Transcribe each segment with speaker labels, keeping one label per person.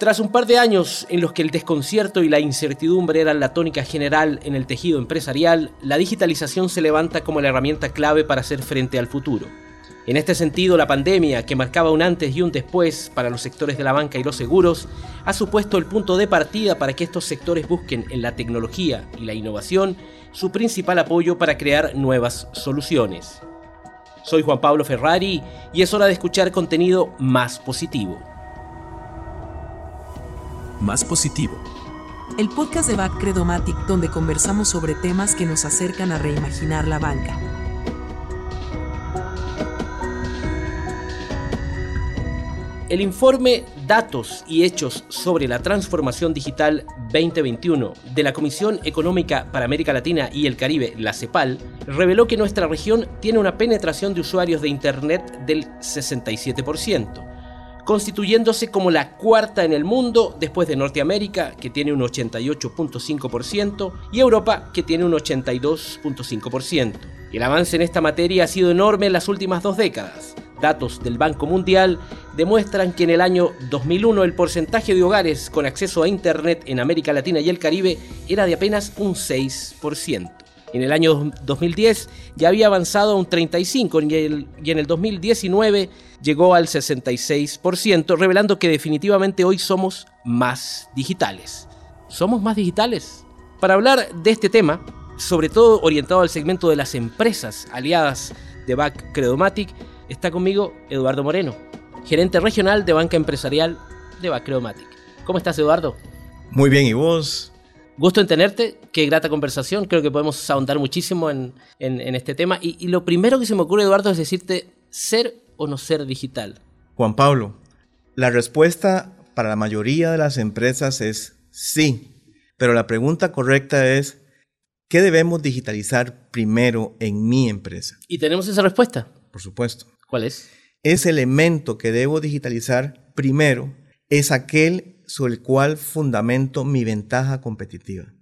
Speaker 1: Tras un par de años en los que el desconcierto y la incertidumbre eran la tónica general en el tejido empresarial, la digitalización se levanta como la herramienta clave para hacer frente al futuro. En este sentido, la pandemia, que marcaba un antes y un después para los sectores de la banca y los seguros, ha supuesto el punto de partida para que estos sectores busquen en la tecnología y la innovación su principal apoyo para crear nuevas soluciones. Soy Juan Pablo Ferrari y es hora de escuchar contenido más positivo
Speaker 2: más positivo.
Speaker 3: El podcast de Back Credomatic donde conversamos sobre temas que nos acercan a reimaginar la banca.
Speaker 1: El informe Datos y Hechos sobre la Transformación Digital 2021 de la Comisión Económica para América Latina y el Caribe, la CEPAL, reveló que nuestra región tiene una penetración de usuarios de Internet del 67% constituyéndose como la cuarta en el mundo después de Norteamérica, que tiene un 88.5%, y Europa, que tiene un 82.5%. El avance en esta materia ha sido enorme en las últimas dos décadas. Datos del Banco Mundial demuestran que en el año 2001 el porcentaje de hogares con acceso a Internet en América Latina y el Caribe era de apenas un 6%. En el año 2010 ya había avanzado a un 35% y en el 2019 llegó al 66%, revelando que definitivamente hoy somos más digitales. ¿Somos más digitales? Para hablar de este tema, sobre todo orientado al segmento de las empresas aliadas de Back Credomatic, está conmigo Eduardo Moreno, gerente regional de banca empresarial de Back Credomatic. ¿Cómo estás, Eduardo?
Speaker 4: Muy bien, ¿y vos?
Speaker 1: Gusto en tenerte, qué grata conversación, creo que podemos ahondar muchísimo en, este tema. Y, lo primero que se me ocurre, Eduardo, es decirte, ¿ser o no ser digital?
Speaker 4: Juan Pablo, la respuesta para la mayoría de las empresas es sí, pero la pregunta correcta es, ¿qué debemos digitalizar primero en mi empresa?
Speaker 1: ¿Y tenemos esa respuesta?
Speaker 4: Por supuesto.
Speaker 1: ¿Cuál es?
Speaker 4: Ese elemento que debo digitalizar primero es aquel sobre el cual fundamento mi ventaja competitiva.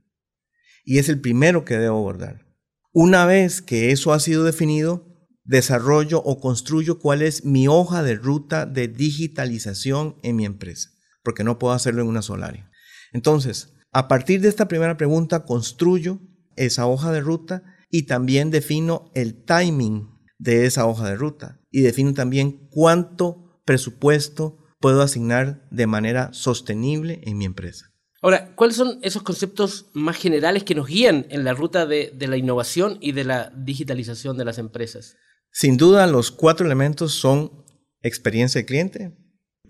Speaker 4: Y es el primero que debo abordar. Una vez que eso ha sido definido, desarrollo o construyo cuál es mi hoja de ruta de digitalización en mi empresa, porque no puedo hacerlo en una sola área. Entonces, a partir de esta primera pregunta, construyo esa hoja de ruta y también defino el timing de esa hoja de ruta y defino también cuánto presupuesto puedo asignar de manera sostenible en mi empresa.
Speaker 1: Ahora, ¿cuáles son esos conceptos más generales que nos guían en la ruta de, la innovación y de la digitalización de las empresas?
Speaker 4: Sin duda, los cuatro elementos son experiencia de cliente,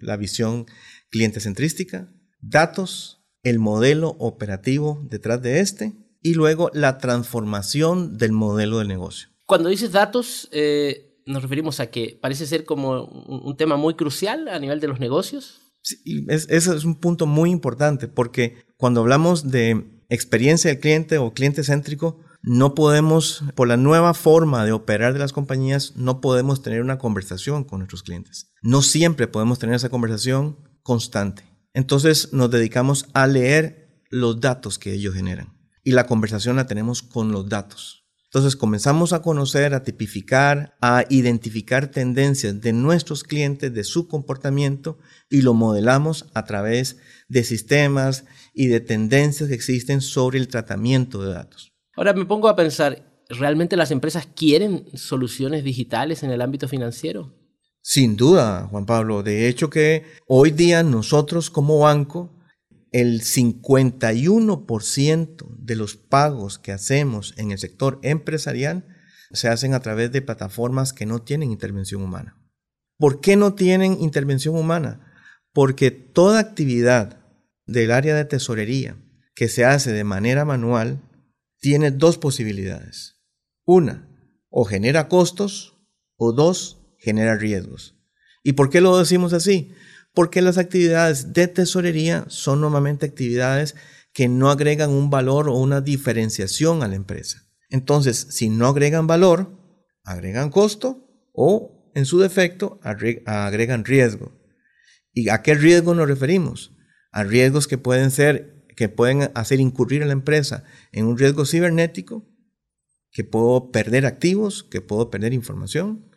Speaker 4: la visión cliente centrística, datos, el modelo operativo detrás de este y luego la transformación del modelo de negocio.
Speaker 1: Cuando dices datos, eh, nos referimos a que parece ser como un, tema muy crucial a nivel de los negocios.
Speaker 4: Sí, ese es un punto muy importante porque cuando hablamos de experiencia del cliente o cliente céntrico, no podemos, por la nueva forma de operar de las compañías, no podemos tener una conversación con nuestros clientes. No siempre podemos tener esa conversación constante. Entonces nos dedicamos a leer los datos que ellos generan. Y la conversación la tenemos con los datos. Entonces comenzamos a conocer, a tipificar, a identificar tendencias de nuestros clientes, de su comportamiento y lo modelamos a través de sistemas y de tendencias que existen sobre el tratamiento de datos.
Speaker 1: Ahora me pongo a pensar, ¿realmente las empresas quieren soluciones digitales en el ámbito financiero?
Speaker 4: Sin duda, Juan Pablo. De hecho que hoy día nosotros como banco el 51% de los pagos que hacemos en el sector empresarial se hacen a través de plataformas que no tienen intervención humana. ¿Por qué no tienen intervención humana? Porque toda actividad del área de tesorería que se hace de manera manual tiene dos posibilidades. Una, o genera costos, o dos, genera riesgos. ¿Y por qué lo decimos así? Porque las actividades de tesorería son normalmente actividades que no agregan un valor o una diferenciación a la empresa. Entonces, si no agregan valor, agregan costo o, en su defecto, agregan riesgo. ¿Y a qué riesgo nos referimos? A riesgos que pueden ser, que pueden hacer incurrir a la empresa en un riesgo cibernético, que puedo perder activos, que puedo perder información,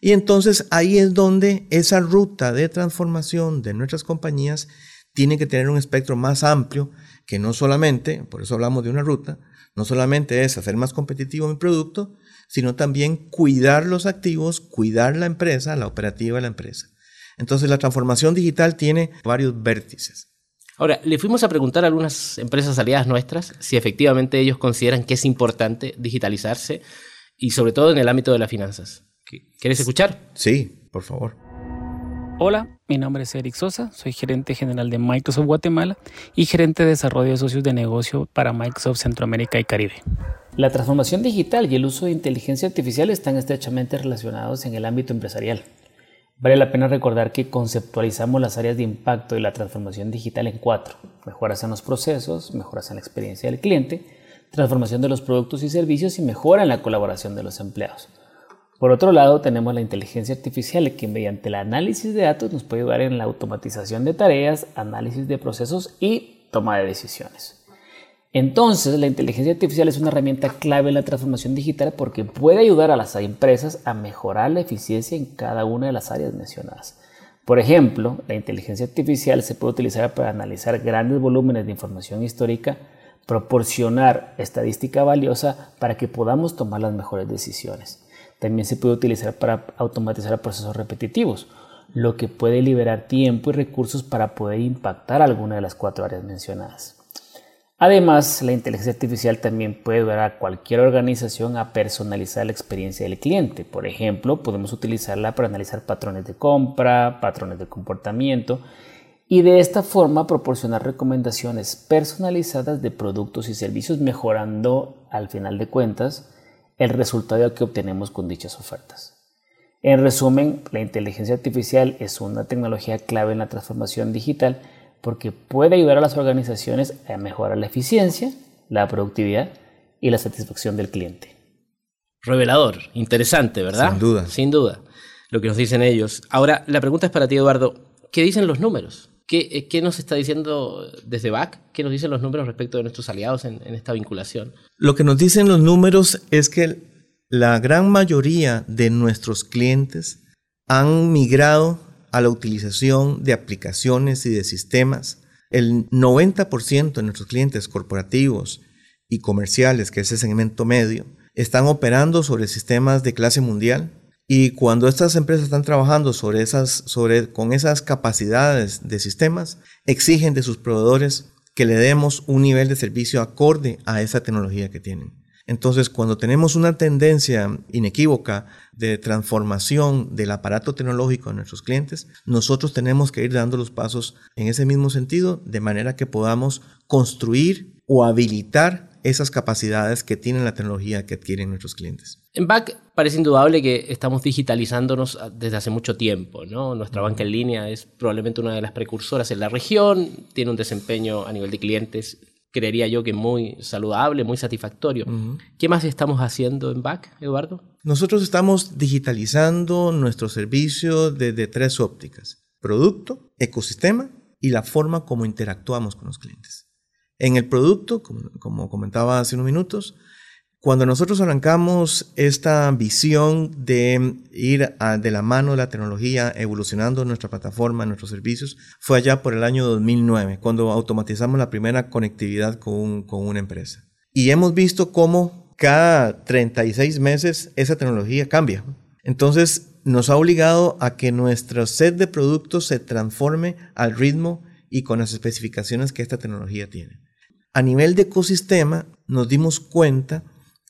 Speaker 4: y entonces ahí es donde esa ruta de transformación de nuestras compañías tiene que tener un espectro más amplio que no solamente, por eso hablamos de una ruta, no solamente es hacer más competitivo mi producto, sino también cuidar los activos, cuidar la empresa, la operativa de la empresa. Entonces la transformación digital tiene varios vértices.
Speaker 1: Ahora, le fuimos a preguntar a algunas empresas aliadas nuestras si efectivamente ellos consideran que es importante digitalizarse y sobre todo en el ámbito de las finanzas. ¿Quieres escuchar?
Speaker 4: Sí, por favor.
Speaker 2: Hola, mi nombre es Eric Sosa, soy gerente general de Microsoft Guatemala y gerente de desarrollo de socios de negocio para Microsoft Centroamérica y Caribe. La transformación digital y el uso de inteligencia artificial están estrechamente relacionados en el ámbito empresarial. Vale la pena recordar que conceptualizamos las áreas de impacto de la transformación digital en cuatro. Mejoras en los procesos, mejoras en la experiencia del cliente, transformación de los productos y servicios y mejora en la colaboración de los empleados. Por otro lado, tenemos la inteligencia artificial que mediante el análisis de datos nos puede ayudar en la automatización de tareas, análisis de procesos y toma de decisiones. Entonces, la inteligencia artificial es una herramienta clave en la transformación digital porque puede ayudar a las empresas a mejorar la eficiencia en cada una de las áreas mencionadas. Por ejemplo, la inteligencia artificial se puede utilizar para analizar grandes volúmenes de información histórica, proporcionar estadística valiosa para que podamos tomar las mejores decisiones. También se puede utilizar para automatizar procesos repetitivos, lo que puede liberar tiempo y recursos para poder impactar alguna de las cuatro áreas mencionadas. Además, la inteligencia artificial también puede ayudar a cualquier organización a personalizar la experiencia del cliente. Por ejemplo, podemos utilizarla para analizar patrones de compra, patrones de comportamiento y de esta forma proporcionar recomendaciones personalizadas de productos y servicios mejorando al final de cuentas el resultado que obtenemos con dichas ofertas. En resumen, la inteligencia artificial es una tecnología clave en la transformación digital porque puede ayudar a las organizaciones a mejorar la eficiencia, la productividad y la satisfacción del cliente.
Speaker 1: Revelador, interesante, ¿verdad?
Speaker 4: Sin duda.
Speaker 1: Sin duda, lo que nos dicen ellos. Ahora, la pregunta es para ti, Eduardo. ¿Qué dicen los números? ¿Qué, qué nos está diciendo desde BAC? ¿Qué nos dicen los números respecto de nuestros aliados en, en esta vinculación?
Speaker 4: Lo que nos dicen los números es que la gran mayoría de nuestros clientes han migrado a la utilización de aplicaciones y de sistemas. El 90% de nuestros clientes corporativos y comerciales, que es el segmento medio, están operando sobre sistemas de clase mundial y cuando estas empresas están trabajando sobre esas, sobre, con esas capacidades de sistemas, exigen de sus proveedores que le demos un nivel de servicio acorde a esa tecnología que tienen. Entonces, cuando tenemos una tendencia inequívoca de transformación del aparato tecnológico de nuestros clientes, nosotros tenemos que ir dando los pasos en ese mismo sentido, de manera que podamos construir o habilitar esas capacidades que tiene la tecnología que adquieren nuestros clientes.
Speaker 1: En BAC parece indudable que estamos digitalizándonos desde hace mucho tiempo. ¿no? Nuestra banca en línea es probablemente una de las precursoras en la región, tiene un desempeño a nivel de clientes, creería yo que muy saludable, muy satisfactorio. ¿Qué más estamos haciendo en BAC, Eduardo?
Speaker 4: Nosotros estamos digitalizando nuestro servicio desde tres ópticas, producto, ecosistema y la forma como interactuamos con los clientes. En el producto, como, comentaba hace unos minutos, cuando nosotros arrancamos esta visión de ir de la mano de la tecnología, evolucionando nuestra plataforma, nuestros servicios, fue allá por el año 2009, cuando automatizamos la primera conectividad con, con una empresa. Y hemos visto cómo cada 36 meses esa tecnología cambia. Entonces nos ha obligado a que nuestro set de productos se transforme al ritmo y con las especificaciones que esta tecnología tiene a nivel de ecosistema nos dimos cuenta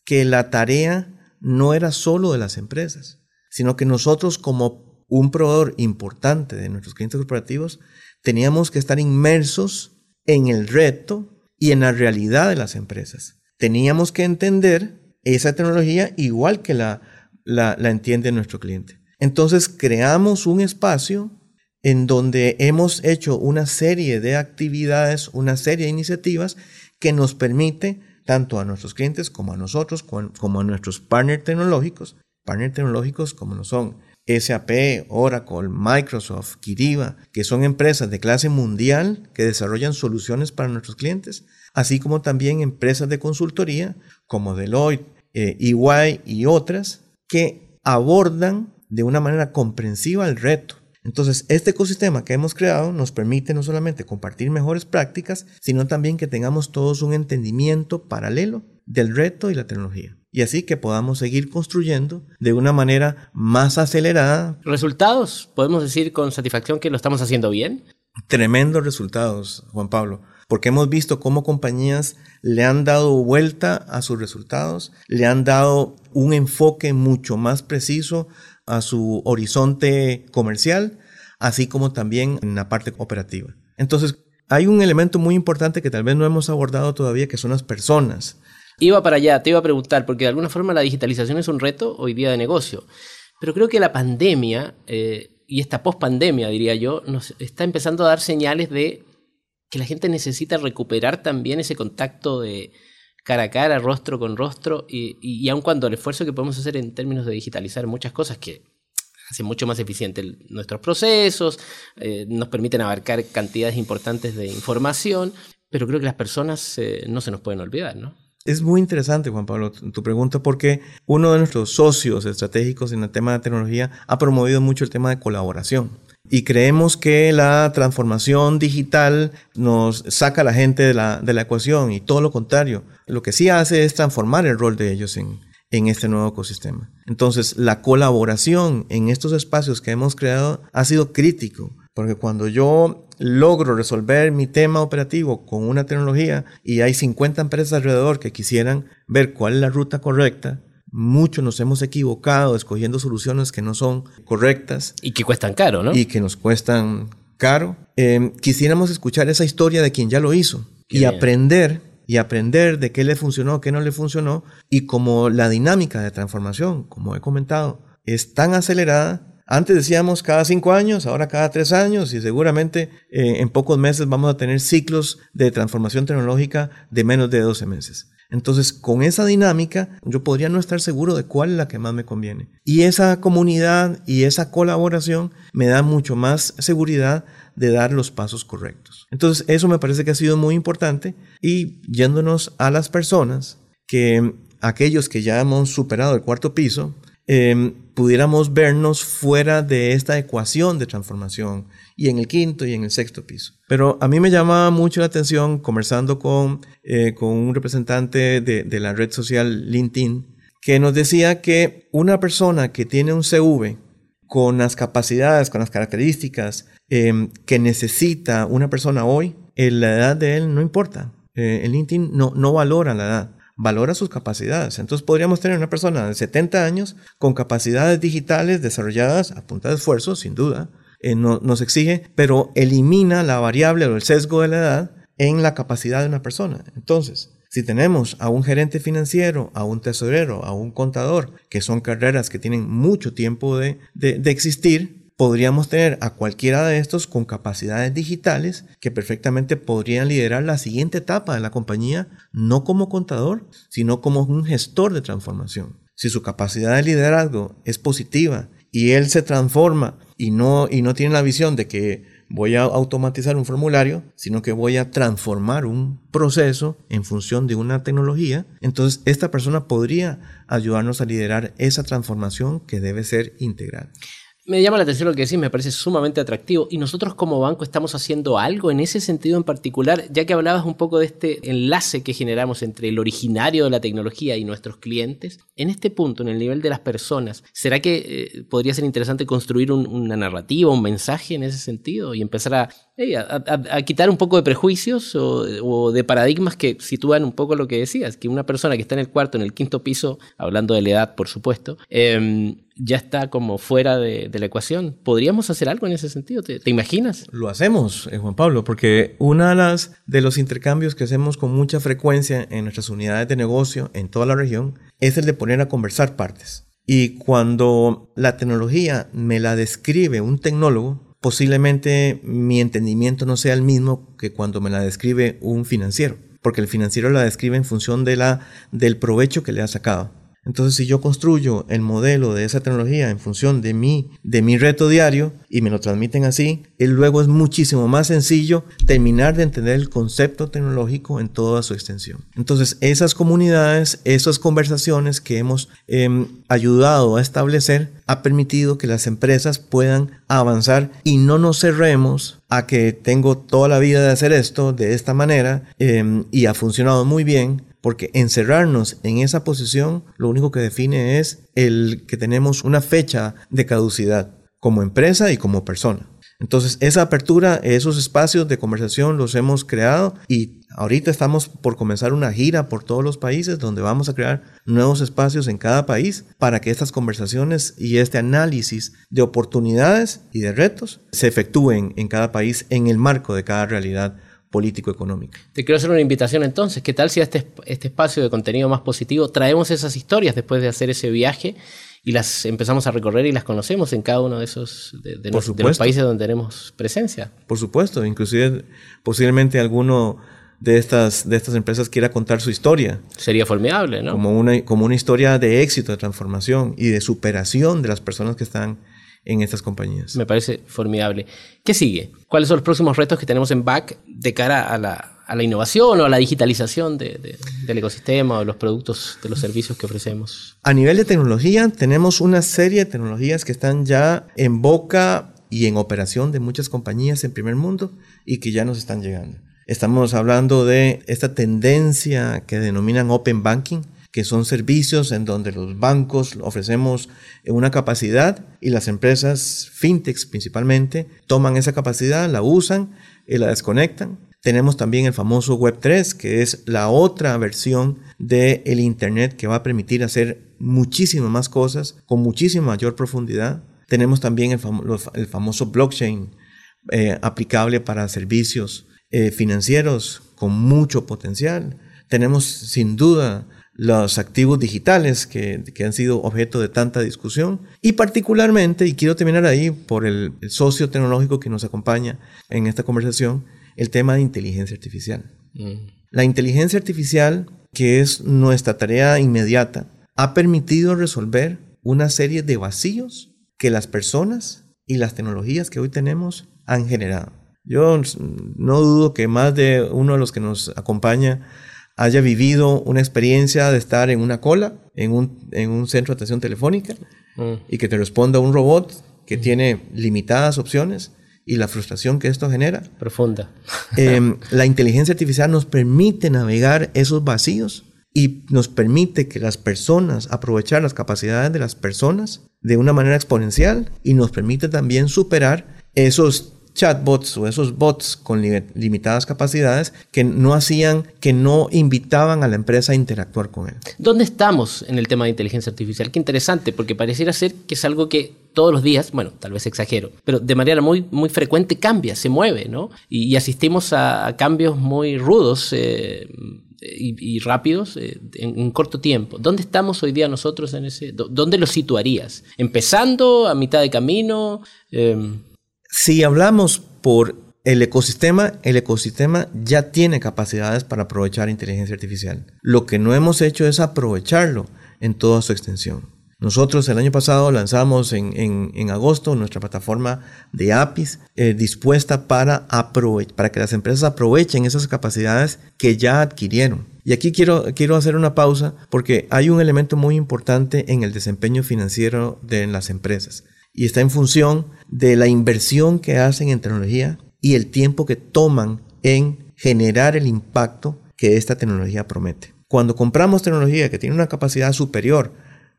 Speaker 4: que la tarea no era solo de las empresas, sino que nosotros como un proveedor importante de nuestros clientes corporativos teníamos que estar inmersos en el reto y en la realidad de las empresas. Teníamos que entender esa tecnología igual que la, la, la entiende nuestro cliente. Entonces creamos un espacio en donde hemos hecho una serie de actividades, una serie de iniciativas que nos permite, tanto a nuestros clientes como a nosotros, como a nuestros partners tecnológicos, partners tecnológicos como lo son SAP, Oracle, Microsoft, Kiriba, que son empresas de clase mundial que desarrollan soluciones para nuestros clientes, así como también empresas de consultoría como Deloitte, EY eh, e y otras que abordan de una manera comprensiva el reto Entonces, este ecosistema que hemos creado nos permite no solamente compartir mejores prácticas, sino también que tengamos todos un entendimiento paralelo del reto y la tecnología. Y así que podamos seguir construyendo de una manera más acelerada.
Speaker 1: ¿Resultados? ¿Podemos decir con satisfacción que lo estamos haciendo bien?
Speaker 4: Tremendos resultados, Juan Pablo, porque hemos visto cómo compañías le han dado vuelta a sus resultados, le han dado un enfoque mucho más preciso a su horizonte comercial, así como también en la parte operativa. Entonces, hay un elemento muy importante que tal vez no hemos abordado todavía, que son las personas.
Speaker 1: Iba para allá, te iba a preguntar, porque de alguna forma la digitalización es un reto hoy día de negocio. Pero creo que la pandemia, eh, y esta post-pandemia, diría yo, nos está empezando a dar señales de que la gente necesita recuperar también ese contacto de, cara a cara, rostro con rostro, y, aun cuando el esfuerzo que podemos hacer en términos de digitalizar muchas cosas que hacen mucho más eficientes nuestros procesos, eh, nos permiten abarcar cantidades importantes de información, pero creo que las personas eh, no se nos pueden olvidar, ¿no?
Speaker 4: Es muy interesante, Juan Pablo, tu pregunta, porque uno de nuestros socios estratégicos en el tema de tecnología ha promovido mucho el tema de colaboración. Y creemos que la transformación digital nos saca a la gente de la, de la ecuación y todo lo contrario. Lo que sí hace es transformar el rol de ellos en, en este nuevo ecosistema. Entonces, la colaboración en estos espacios que hemos creado ha sido crítico, porque cuando yo logro resolver mi tema operativo con una tecnología y hay 50 empresas alrededor que quisieran ver cuál es la ruta correcta, muchos nos hemos equivocado escogiendo soluciones que no son correctas.
Speaker 1: Y que cuestan caro, ¿no?
Speaker 4: Y que nos cuestan caro. Eh, quisiéramos escuchar esa historia de quien ya lo hizo y aprender y aprender de qué le funcionó, qué no le funcionó y como la dinámica de transformación, como he comentado, es tan acelerada. Antes decíamos cada cinco años, ahora cada tres años y seguramente eh, en pocos meses vamos a tener ciclos de transformación tecnológica de menos de 12 meses. Entonces, con esa dinámica, yo podría no estar seguro de cuál es la que más me conviene. Y esa comunidad y esa colaboración me da mucho más seguridad de dar los pasos correctos. Entonces, eso me parece que ha sido muy importante. Y yéndonos a las personas, que aquellos que ya hemos superado el cuarto piso, eh, pudiéramos vernos fuera de esta ecuación de transformación y en el quinto y en el sexto piso. Pero a mí me llama mucho la atención conversando con, eh, con un representante de, de, la red social LinkedIn que nos decía que una persona que tiene un CV con las capacidades, con las características eh, que necesita una persona hoy, eh, la edad de él no importa. Eh, el LinkedIn no, no valora la edad valora sus capacidades. Entonces podríamos tener una persona de 70 años con capacidades digitales desarrolladas a punta de esfuerzo, sin duda, eh, no, nos exige, pero elimina la variable o el sesgo de la edad en la capacidad de una persona. Entonces, si tenemos a un gerente financiero, a un tesorero, a un contador, que son carreras que tienen mucho tiempo de, de, de existir, podríamos tener a cualquiera de estos con capacidades digitales que perfectamente podrían liderar la siguiente etapa de la compañía, no como contador, sino como un gestor de transformación. Si su capacidad de liderazgo es positiva y él se transforma y no, y no tiene la visión de que voy a automatizar un formulario, sino que voy a transformar un proceso en función de una tecnología, entonces esta persona podría ayudarnos a liderar esa transformación que debe ser integral.
Speaker 1: Me llama la atención lo que decís, me parece sumamente atractivo. Y nosotros como banco estamos haciendo algo en ese sentido en particular, ya que hablabas un poco de este enlace que generamos entre el originario de la tecnología y nuestros clientes. En este punto, en el nivel de las personas, ¿será que eh, podría ser interesante construir una narrativa, un mensaje en ese sentido y empezar a, a, quitar un poco de prejuicios o, de paradigmas que sitúan un poco lo que decías? Que una persona que está en el cuarto, en el quinto piso, hablando de la edad, por supuesto, eh, ya está como fuera de, la ecuación. ¿Podríamos hacer algo en ese sentido? ¿Te, imaginas?
Speaker 4: Lo hacemos, eh, Juan Pablo, porque uno de, de los intercambios que hacemos con mucha frecuencia en nuestras unidades de negocio en toda la región es el de poner a conversar partes. Y cuando la tecnología me la describe un tecnólogo, posiblemente mi entendimiento no sea el mismo que cuando me la describe un financiero, porque el financiero la describe en función del provecho que le ha sacado. Entonces, si yo construyo el modelo de esa tecnología en función de mi, de mi reto diario y me lo transmiten así, luego es muchísimo más sencillo terminar de entender el concepto tecnológico en toda su extensión. Entonces, esas comunidades, esas conversaciones que hemos em, ayudado a establecer, ha permitido que las empresas puedan avanzar y no nos cerremos a que tengo toda la vida de hacer esto de esta manera em, y ha funcionado muy bien porque encerrarnos en esa posición lo único que define es el que tenemos una fecha de caducidad como empresa y como persona. Entonces, esa apertura, esos espacios de conversación los hemos creado y ahorita estamos por comenzar una gira por todos los países donde vamos a crear nuevos espacios en cada país para que estas conversaciones y este análisis de oportunidades y de retos se efectúen en cada país en el marco de cada realidad político-económica.
Speaker 1: Te quiero hacer una invitación entonces. ¿Qué tal si a este, este espacio de contenido más positivo traemos esas historias después de hacer ese viaje y las empezamos a recorrer y las conocemos en cada uno de esos de, los, países donde tenemos presencia?
Speaker 4: Por supuesto, inclusive posiblemente alguno de estas, de estas empresas quiera contar su historia.
Speaker 1: Sería formidable, ¿no?
Speaker 4: Como una, como una historia de éxito, de transformación y de superación de las personas que están en estas compañías.
Speaker 1: Me parece formidable. ¿Qué sigue? ¿Cuáles son los próximos retos que tenemos en BAC de cara a la, a la innovación o a la digitalización de, del ecosistema o de los productos, de los servicios que ofrecemos?
Speaker 4: A nivel de tecnología, tenemos una serie de tecnologías que están ya en boca y en operación de muchas compañías en primer mundo y que ya nos están llegando. Estamos hablando de esta tendencia que denominan Open Banking, que son servicios en donde los bancos ofrecemos una capacidad y las empresas fintechs principalmente toman esa capacidad, la usan y la desconectan. Tenemos también el famoso Web3, que es la otra versión del el Internet que va a permitir hacer muchísimas más cosas con muchísima mayor profundidad. Tenemos también el, famoso blockchain eh, aplicable para servicios eh, financieros con mucho potencial. Tenemos sin duda los activos digitales que, han sido objeto de tanta discusión y particularmente, y quiero terminar ahí por el, socio tecnológico que nos acompaña en esta conversación, el tema de inteligencia artificial. Mm. La inteligencia artificial, que es nuestra tarea inmediata, ha permitido resolver una serie de vacíos que las personas y las tecnologías que hoy tenemos han generado. Yo no dudo que más de uno de los que nos acompaña haya vivido una experiencia de estar en una cola, en un, en un centro de atención telefónica, mm. y que te responda un robot que mm. tiene limitadas opciones y la frustración que esto genera.
Speaker 1: Profunda.
Speaker 4: Em, la inteligencia artificial nos permite navegar esos vacíos y nos permite que las personas, aprovechar las capacidades de las personas de una manera exponencial y nos permite también superar esos chatbots o esos bots con limitadas capacidades que no hacían, que no invitaban a la empresa a interactuar con él.
Speaker 1: ¿Dónde estamos en el tema de inteligencia artificial? Qué interesante, porque pareciera ser que es algo que todos los días, bueno, tal vez exagero, pero de manera muy, muy frecuente cambia, se mueve, ¿no? Y, asistimos a, cambios muy rudos. Eh, y, rápidos eh, en, un corto tiempo. ¿Dónde estamos hoy día nosotros en ese? ¿Dónde lo situarías? ¿Empezando? ¿A mitad de camino? Eh,
Speaker 4: si hablamos por el ecosistema, el ecosistema ya tiene capacidades para aprovechar inteligencia artificial. Lo que no hemos hecho es aprovecharlo en toda su extensión. Nosotros el año pasado lanzamos en, agosto nuestra plataforma de APIs eh, dispuesta para, para que las empresas aprovechen esas capacidades que ya adquirieron. Y aquí quiero, quiero hacer una pausa porque hay un elemento muy importante en el desempeño financiero de las empresas y está en función de la inversión que hacen en tecnología y el tiempo que toman en generar el impacto que esta tecnología promete. Cuando compramos tecnología que tiene una capacidad superior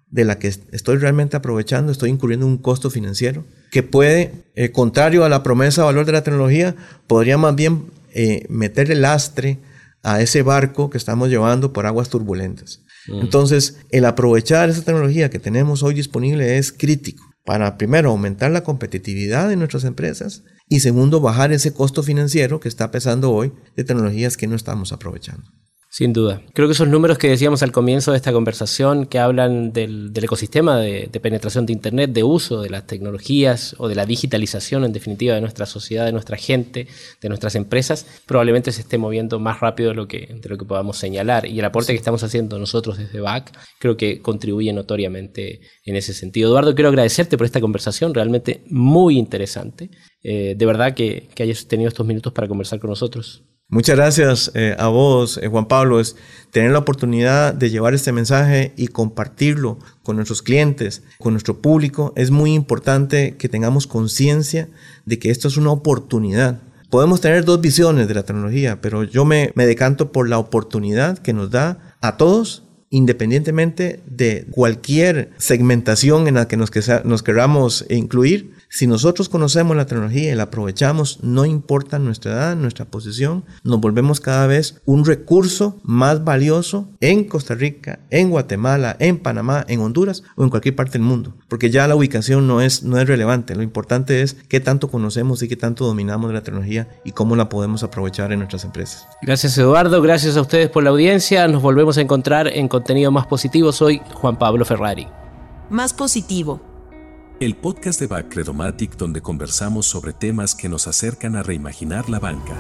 Speaker 4: de la que estoy realmente aprovechando, estoy incurriendo un costo financiero que puede, eh, contrario a la promesa de valor de la tecnología, podría más bien eh, meterle lastre a ese barco que estamos llevando por aguas turbulentas. Mm. Entonces, el aprovechar esa tecnología que tenemos hoy disponible es crítico para primero aumentar la competitividad de nuestras empresas y segundo bajar ese costo financiero que está pesando hoy de tecnologías que no estamos aprovechando.
Speaker 1: Sin duda. Creo que esos números que decíamos al comienzo de esta conversación, que hablan del, ecosistema de, penetración de Internet, de uso de las tecnologías o de la digitalización en definitiva de nuestra sociedad, de nuestra gente, de nuestras empresas, probablemente se esté moviendo más rápido de lo que, de lo que podamos señalar. Y el aporte que estamos haciendo nosotros desde BAC creo que contribuye notoriamente en ese sentido. Eduardo, quiero agradecerte por esta conversación realmente muy interesante. Eh, de verdad que, que hayas tenido estos minutos para conversar con nosotros.
Speaker 4: Muchas gracias eh, a vos, eh, Juan Pablo. Es tener la oportunidad de llevar este mensaje y compartirlo con nuestros clientes, con nuestro público. Es muy importante que tengamos conciencia de que esto es una oportunidad. Podemos tener dos visiones de la tecnología, pero yo me, decanto por la oportunidad que nos da a todos independientemente de cualquier segmentación en la que nos queramos incluir, si nosotros conocemos la tecnología y la aprovechamos, no importa nuestra edad, nuestra posición, nos volvemos cada vez un recurso más valioso en Costa Rica, en Guatemala, en Panamá, en Honduras o en cualquier parte del mundo. Porque ya la ubicación no es, no es relevante. Lo importante es qué tanto conocemos y qué tanto dominamos de la tecnología y cómo la podemos aprovechar en nuestras empresas.
Speaker 1: Gracias Eduardo, gracias a ustedes por la audiencia. Nos volvemos a encontrar en contenido más positivo. Soy Juan Pablo Ferrari.
Speaker 3: Más positivo
Speaker 5: el podcast de Back donde conversamos sobre temas que nos acercan a reimaginar la banca.